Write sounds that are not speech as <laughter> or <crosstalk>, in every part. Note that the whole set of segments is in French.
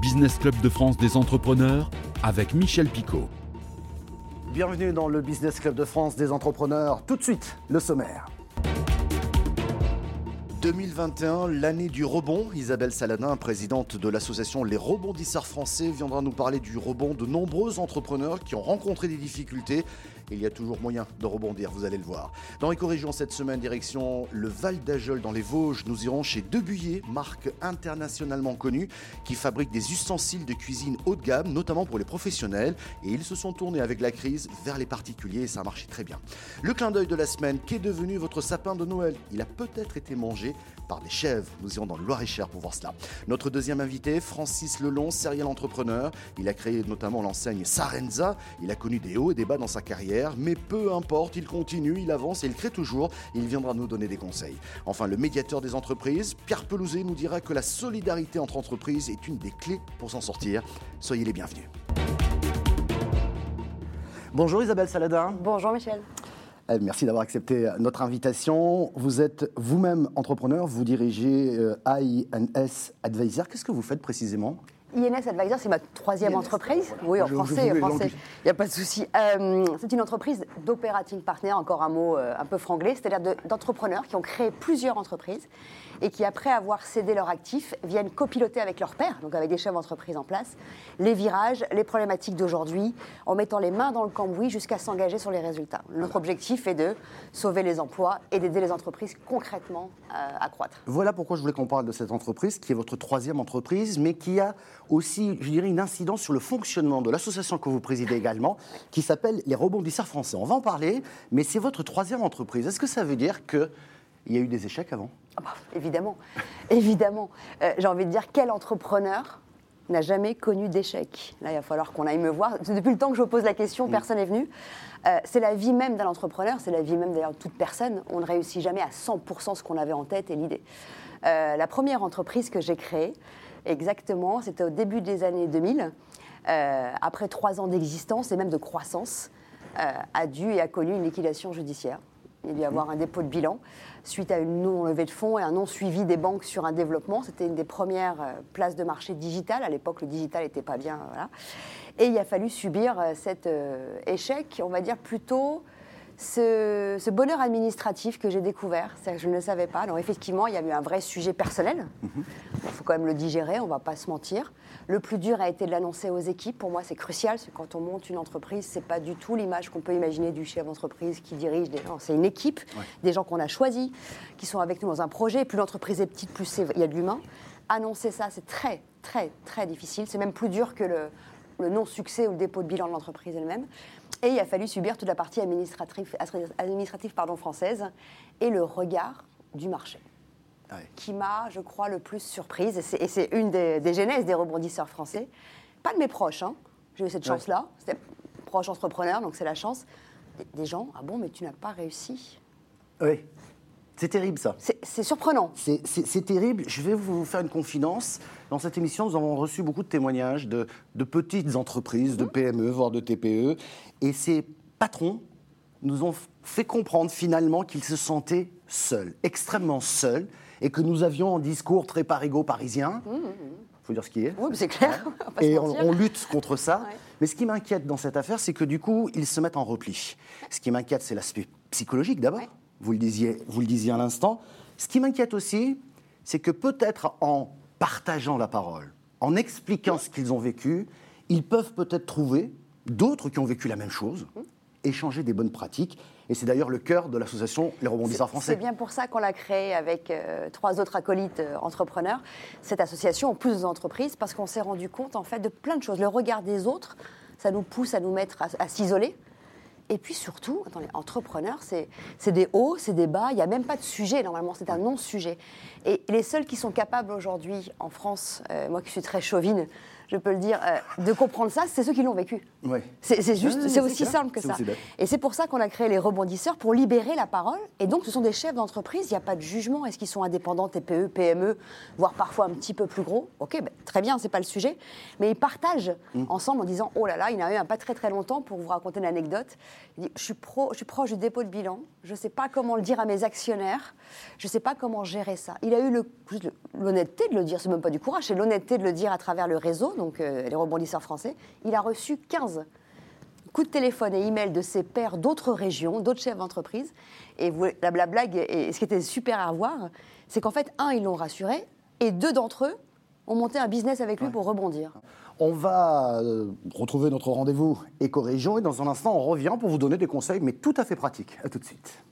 Business Club de France des entrepreneurs avec Michel Picot. Bienvenue dans le Business Club de France des entrepreneurs. Tout de suite, le sommaire. 2021, l'année du rebond. Isabelle Saladin, présidente de l'association Les Rebondisseurs Français, viendra nous parler du rebond de nombreux entrepreneurs qui ont rencontré des difficultés il y a toujours moyen de rebondir, vous allez le voir. Dans Éco-Région cette semaine, direction le Val d'Ajol dans les Vosges, nous irons chez Debuyer, marque internationalement connue qui fabrique des ustensiles de cuisine haut de gamme, notamment pour les professionnels. Et ils se sont tournés avec la crise vers les particuliers et ça a marché très bien. Le clin d'œil de la semaine, qu'est devenu votre sapin de Noël? Il a peut-être été mangé par des chèvres. Nous irons dans le Loir-et-Cher pour voir cela. Notre deuxième invité, Francis Lelon, serial entrepreneur. Il a créé notamment l'enseigne Sarenza. Il a connu des hauts et des bas dans sa carrière mais peu importe, il continue, il avance et il crée toujours. Il viendra nous donner des conseils. Enfin, le médiateur des entreprises, Pierre Pelouzet, nous dira que la solidarité entre entreprises est une des clés pour s'en sortir. Soyez les bienvenus. Bonjour Isabelle Saladin. Bonjour Michel. Eh, merci d'avoir accepté notre invitation. Vous êtes vous-même entrepreneur, vous dirigez euh, INS Advisor. Qu'est-ce que vous faites précisément? INS Advisor, c'est ma troisième entreprise. Oui, en français, français. Il n'y a pas de souci. Euh, c'est une entreprise d'operating partner, encore un mot euh, un peu franglais, c'est-à-dire d'entrepreneurs qui ont créé plusieurs entreprises et qui, après avoir cédé leurs actifs, viennent copiloter avec leurs pairs, donc avec des chefs d'entreprise en place, les virages, les problématiques d'aujourd'hui, en mettant les mains dans le cambouis jusqu'à s'engager sur les résultats. Notre objectif est de sauver les emplois et d'aider les entreprises concrètement euh, à croître. Voilà pourquoi je voulais qu'on parle de cette entreprise, qui est votre troisième entreprise, mais qui a aussi, je dirais, une incidence sur le fonctionnement de l'association que vous présidez également, qui s'appelle les rebondisseurs français. On va en parler, mais c'est votre troisième entreprise. Est-ce que ça veut dire qu'il y a eu des échecs avant? Ah bah, évidemment, <laughs> évidemment. Euh, j'ai envie de dire, quel entrepreneur n'a jamais connu d'échec? Là, il va falloir qu'on aille me voir. Depuis le temps que je pose la question, mm. personne n'est venu. Euh, c'est la vie même d'un entrepreneur, c'est la vie même d'ailleurs de toute personne. On ne réussit jamais à 100% ce qu'on avait en tête et l'idée. Euh, la première entreprise que j'ai créée, exactement, c'était au début des années 2000. après trois ans d'existence et même de croissance, a dû et a connu une liquidation judiciaire. Il y a avoir un dépôt de bilan suite à une non-levée de fonds et un non-suivi des banques sur un développement. C'était une des premières euh, places de marché digital. À l'époque, le digital n'était pas bien. Voilà. Et il a fallu subir euh, cet euh, échec, on va dire plutôt ce, bonheur administratif que j'ai découvert, c'est que je ne le savais pas. Alors effectivement, il y a eu un vrai sujet personnel. Mhm. Il faut quand même le digérer, on ne va pas se mentir. Le plus dur a été de l'annoncer aux équipes. Pour moi, c'est crucial. Parce que quand on monte une entreprise, c'est pas du tout l'image qu'on peut imaginer du chef d'entreprise qui dirige des gens. C'est une équipe, des gens qu'on a choisis, qui sont avec nous dans un projet. Plus l'entreprise est petite, plus il y a de l'humain. Annoncer ça, c'est très, très, très difficile. C'est même plus dur que le, le non-succès ou le dépôt de bilan de l'entreprise elle-même. Et il a fallu subir toute la partie administrative, administrative pardon, française et le regard du marché. Qui m'a, je crois, le plus surprise. Et c'est une des, des, genèses des rebondisseurs français. Pas de mes proches, hein. j'ai eu cette chance-là. C'était proche entrepreneur, donc c'est la chance. Des, des gens, ah bon, mais tu n'as pas réussi? Oui. C'est terrible ça. C'est surprenant. C'est terrible. Je vais vous faire une confidence. Dans cette émission, nous avons reçu beaucoup de témoignages de, petites entreprises, de mmh. PME, voire de TPE. Et ces patrons nous ont fait comprendre finalement qu'ils se sentaient seuls, extrêmement seuls, et que nous avions un discours très parigo parisien. Il mmh, mmh, faut dire ce qui est. Oui, c'est clair. <laughs> et on, lutte contre ça. Mais ce qui m'inquiète dans cette affaire, c'est que du coup, ils se mettent en repli. Ce qui m'inquiète, c'est l'aspect psychologique d'abord vous le disiez, vous le disiez à l'instant. Ce qui m'inquiète aussi, c'est que peut-être en partageant la parole, en expliquant ce qu'ils ont vécu, ils peuvent peut-être trouver d'autres qui ont vécu la même chose, échanger des bonnes pratiques. Et c'est d'ailleurs le cœur de l'association Les Rebondisseurs Français. C'est bien pour ça qu'on l'a créé avec euh, trois autres acolytes euh, entrepreneurs, cette association en plus d'entreprises, parce qu'on s'est rendu compte en fait de plein de choses. Le regard des autres, ça nous pousse à nous mettre à s'isoler, et puis surtout, attendez, entrepreneur, c'est des hauts, c'est des bas, il n'y a même pas de sujet normalement, c'est un non-sujet. Et les seuls qui sont capables aujourd'hui en France, euh, moi qui suis très chauvine, je peux le dire, euh, de comprendre ça, c'est ceux qui l'ont vécu. Ouais. C'est juste, c'est aussi clair. simple que ça. Et c'est pour ça qu'on a créé les rebondisseurs pour libérer la parole. Et donc, ce sont des chefs d'entreprise. Il n'y a pas de jugement. Est-ce qu'ils sont indépendants, TPE, PME, voire parfois un petit peu plus gros? Ok, ben, très bien, c'est pas le sujet. Mais ils partagent Mm. ensemble en disant Oh là là, il y en a eu un pas très très longtemps pour vous raconter une anecdote. Il dit Je suis, pro, je suis proche du dépôt de bilan. Je ne sais pas comment le dire à mes actionnaires. Je ne sais pas comment gérer ça. Il a eu l'honnêteté de le dire. C'est même pas du courage, c'est l'honnêteté de le dire à travers le réseau, donc euh, les rebondisseurs français. Il a reçu 15 coups de téléphone et email de ses pairs d'autres régions, d'autres chefs d'entreprise. Et vous- la, la blague, et ce qui était super à voir, c'est qu'en fait, un, ils l'ont rassuré, et deux d'entre eux ont monté un business avec lui pour rebondir. On va euh, retrouver notre rendez-vous éco-région et dans un instant, on revient pour vous donner des conseils, mais tout à fait pratiques. À tout de suite.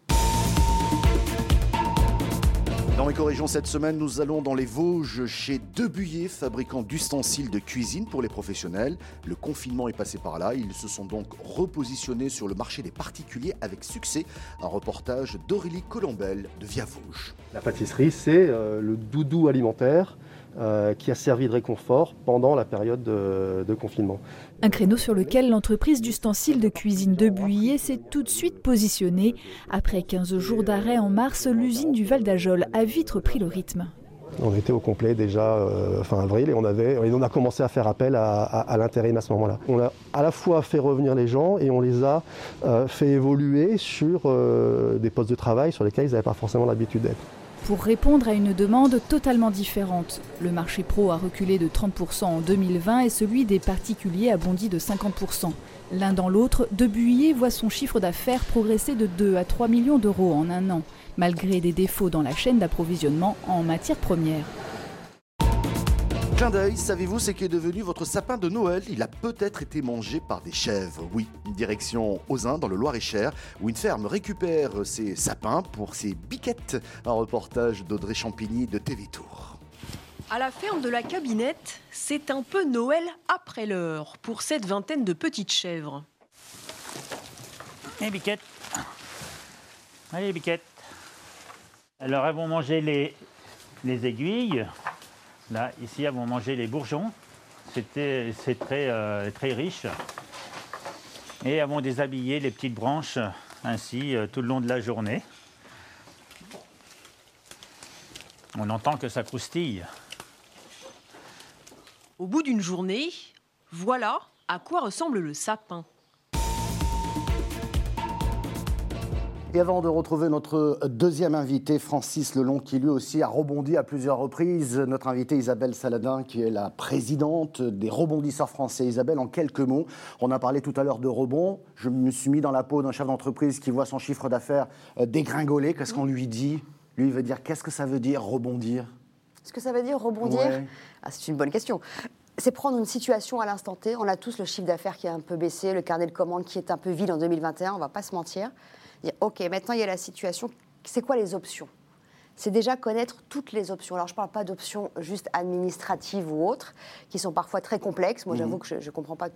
Dans Éco-région cette semaine, nous allons dans les Vosges chez Debuyer, fabricant d'ustensiles de cuisine pour les professionnels. Le confinement est passé par là. Ils se sont donc repositionnés sur le marché des particuliers avec succès. Un reportage d'Aurélie Colombel de Via Vosges. La pâtisserie, c'est euh, le doudou alimentaire euh, qui a servi de réconfort pendant la période de, de confinement. Un créneau sur lequel l'entreprise d'ustensiles de cuisine de Buyer s'est tout de suite positionnée. Après 15 jours d'arrêt en mars, l'usine du Val d'Ajol a vite repris le rythme. On était au complet déjà euh, fin avril et on, avait, et on a commencé à faire appel à, à- à l'intérim à ce moment-là. On a à la fois fait revenir les gens et on les a euh, fait évoluer sur des postes de travail sur lesquels ils n'avaient pas forcément l'habitude d'être. Pour répondre à une demande totalement différente, le marché pro a reculé de 30% en 2020 et celui des particuliers a bondi de 50%. L'un dans l'autre, De Buyer voit son chiffre d'affaires progresser de 2 à 3 millions d'euros en un an, malgré des défauts dans la chaîne d'approvisionnement en matières premières. Clin d'œil, savez-vous ce qu'est devenu votre sapin de Noël Il a peut-être été mangé par des chèvres. Oui, direction Ozun dans le Loir-et-Cher, où une ferme récupère ses sapins pour ses biquettes. Un reportage d'Audrey Champigny de TV Tour. À la ferme de la cabinette, c'est un peu Noël après l'heure pour cette vingtaine de petites chèvres. Et biquette. Allez, biquette. Alors, elles vont manger les, les aiguilles. Ici, vont manger les bourgeons. C'était- C'est très, euh, très riche. Et elles vont déshabiller les petites branches ainsi euh, tout le long de la journée. On entend que ça croustille. Au bout d'une journée, voilà à quoi ressemble le sapin. Et avant de retrouver notre deuxième invité, Francis Lelong, qui lui aussi a rebondi à plusieurs reprises, notre invité Isabelle Saladin, qui est la présidente des rebondisseurs français. Isabelle, en quelques mots, on a parlé tout à l'heure de rebond. Je me suis mis dans la peau d'un chef d'entreprise qui voit son chiffre d'affaires euh, dégringoler. Qu'est-ce qu'on lui dit? Lui, il veut dire qu'est-ce que ça veut dire rebondir? Ce que ça veut dire rebondir? Ouais. Ah, C'est une bonne question. C'est prendre une situation à l'instant T. On a tous le chiffre d'affaires qui a un peu baissé, le carnet de commandes qui est un peu vide en 2021, on va pas se mentir. Dire, OK, maintenant il y a la situation, c'est quoi les options? C'est déjà connaître toutes les options. Alors, je ne parle pas d'options juste administratives ou autres, qui sont parfois très complexes. Moi, j'avoue que je ne comprends pas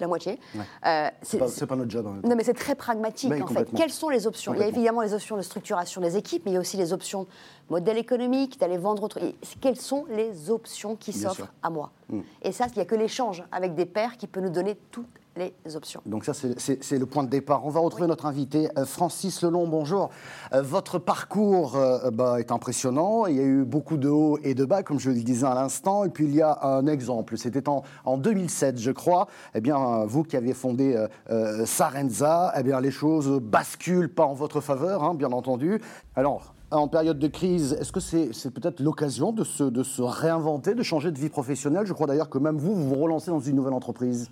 la moitié. Mhm. Ouais. Euh, C'est pas, notre job. hein. non, mais c'est très pragmatique en fait. Quelles sont les options? Il y a évidemment les options de structuration des équipes, mais il y a aussi les options modèle économique, d'aller vendre autre. Quelles sont les options qui s'offrent à moi? Mm. Et ça, il n'y a que l'échange avec des pairs qui peut nous donner toutes les options. Donc ça, c'est- le point de départ. On va retrouver notre invité, euh, Francis Lelong. Bonjour. Euh, votre parcours euh, bah, est impressionnant. Il y a eu beaucoup de hauts et de bas, comme je le disais à l'instant. Et puis il y a un exemple. C'était en, en 2007, je crois. Eh bien, vous qui avez fondé euh, Sarenza, eh bien, les choses basculent pas en votre faveur, hein, bien entendu. Alors. En période de crise, est-ce que c'est peut-être l'occasion de se, de se réinventer, de changer de vie professionnelle? Je crois d'ailleurs que même vous, vous vous relancez dans une nouvelle entreprise.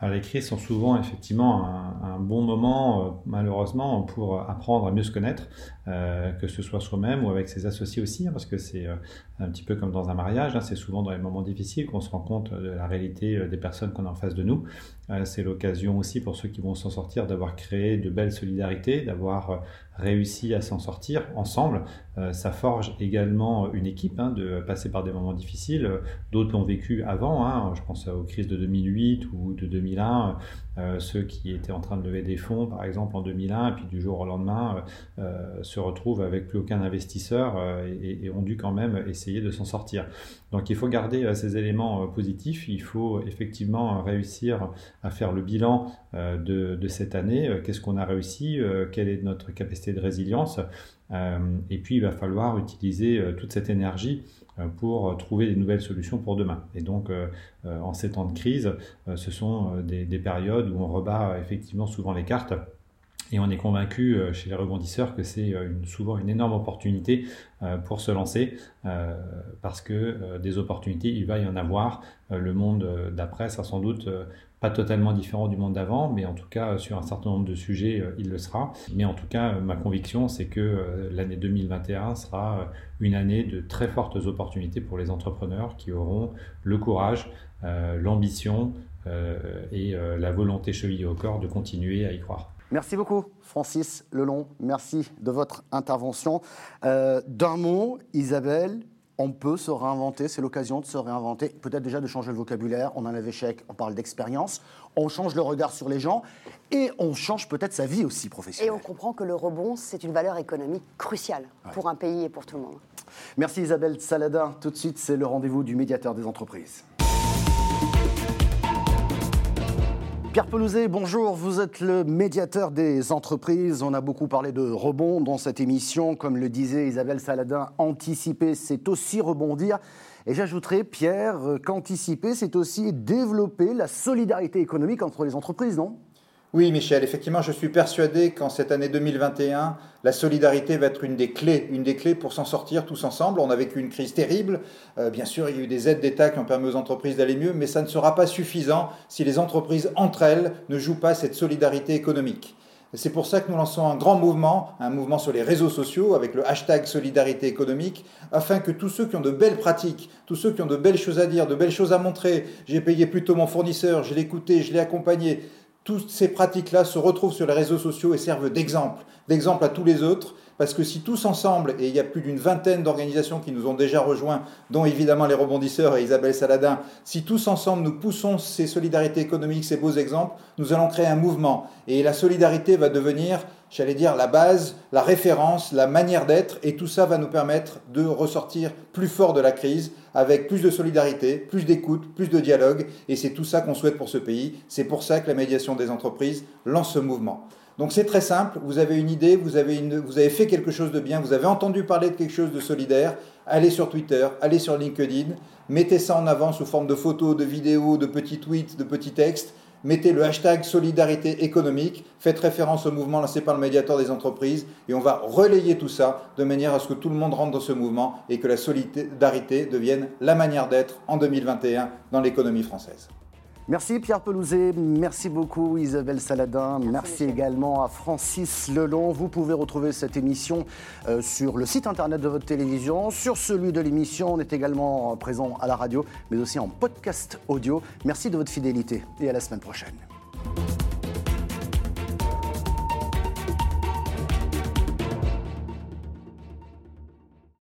Alors les crises sont souvent effectivement un, bon moment, euh, malheureusement, pour apprendre à mieux se connaître, euh, que ce soit soi-même ou avec ses associés aussi, hein, parce que c'est euh, un petit peu comme dans un mariage, hein, c'est souvent dans les moments difficiles qu'on se rend compte de la réalité des personnes qu'on a en face de nous. Euh, c'est l'occasion aussi pour ceux qui vont s'en sortir d'avoir créé de belles solidarités, d'avoir euh, réussi à s'en sortir ensemble. Euh, ça forge également une équipe, hein, de passer par des moments difficiles. D'autres l'ont vécu avant, hein, je pense aux crises de 2008 ou de 2001. ceux qui étaient en train de lever des fonds, par exemple en 2001, et puis du jour au lendemain se retrouvent avec plus aucun investisseur et, ont dû quand même essayer de s'en sortir. Donc il faut garder ces éléments positifs, il faut effectivement réussir à faire le bilan de, cette année, qu'est-ce qu'on a réussi, quelle est notre capacité de résilience, et puis il va falloir utiliser toute cette énergie euh, pour trouver des nouvelles solutions pour demain. Et donc, euh, euh, en ces temps de crise, ce sont des, périodes où on rebat effectivement souvent les cartes. Et on est convaincu chez les rebondisseurs que c'est souvent une énorme opportunité pour se lancer, parce que des opportunités, il va y en avoir. le monde d'après sera sans doute pas totalement différent du monde d'avant, mais en tout cas sur un certain nombre de sujets, il le sera. Mais en tout cas, ma conviction, c'est que l'année 2021 sera une année de très fortes opportunités pour les entrepreneurs qui auront le courage, euh, l'ambition euh, et euh, la volonté chevillée au corps de continuer à y croire. Merci beaucoup, Francis Lelon. Merci de votre intervention. D'un mot, Isabelle, on peut se réinventer, c'est l'occasion de se réinventer, peut-être déjà de changer le vocabulaire, on en avait chèque, on parle d'expérience, on change le regard sur les gens et on change peut-être sa vie aussi professionnelle. Et on comprend que le rebond, c'est une valeur économique cruciale pour un pays et pour tout le monde. Merci Isabelle Saladin. Tout de suite, c'est le rendez-vous du médiateur des entreprises. Pierre Pelouzet, bonjour. Vous êtes le médiateur des entreprises. On a beaucoup parlé de rebond dans cette émission. Comme le disait Isabelle Saladin, anticiper, c'est aussi rebondir. Et j'ajouterai, Pierre, qu'anticiper, c'est aussi développer la solidarité économique entre les entreprises, non? Oui, Michel, effectivement, je suis persuadé qu'en cette année 2021, la solidarité va être une des clés, une des clés pour s'en sortir tous ensemble. On a vécu une crise terrible. Euh, bien sûr, il y a eu des aides d'État qui ont permis aux entreprises d'aller mieux, mais ça ne sera pas suffisant si les entreprises entre elles ne jouent pas cette solidarité économique. C'est pour ça que nous lançons un grand mouvement, un mouvement sur les réseaux sociaux avec le hashtag solidarité économique, afin que tous ceux qui ont de belles pratiques, tous ceux qui ont de belles choses à dire, de belles choses à montrer, j'ai payé plutôt mon fournisseur, je l'ai écouté, je l'ai accompagné, toutes ces pratiques-là se retrouvent sur les réseaux sociaux et servent d'exemple, d'exemple à tous les autres, parce que si tous ensemble, et il y a plus d'une vingtaine d'organisations qui nous ont déjà rejoints, dont évidemment les rebondisseurs et Isabelle Saladin, si tous ensemble nous poussons ces solidarités économiques, ces beaux exemples, nous allons créer un mouvement. Et la solidarité va devenir j'allais dire, la base, la référence, la manière d'être, et tout ça va nous permettre de ressortir plus fort de la crise, avec plus de solidarité, plus d'écoute, plus de dialogue, et c'est tout ça qu'on souhaite pour ce pays. C'est pour ça que la médiation des entreprises lance ce mouvement. Donc c'est très simple, vous avez une idée, vous avez, vous avez fait quelque chose de bien, vous avez entendu parler de quelque chose de solidaire, allez sur Twitter, allez sur LinkedIn, mettez ça en avant sous forme de photos, de vidéos, de petits tweets, de petits textes, mettez le hashtag solidarité économique, faites référence au mouvement lancé par le médiateur des entreprises et on va relayer tout ça de manière à ce que tout le monde rentre dans ce mouvement et que la solidarité devienne la manière d'être en 2021 dans l'économie française. Merci Pierre Pelouzet, merci beaucoup Isabelle Saladin, merci, également à Francis Lelon. Vous pouvez retrouver cette émission euh, sur le site internet de votre télévision, sur celui de l'émission. On est également présent à la radio, mais aussi en podcast audio. Merci de votre fidélité et à la semaine prochaine.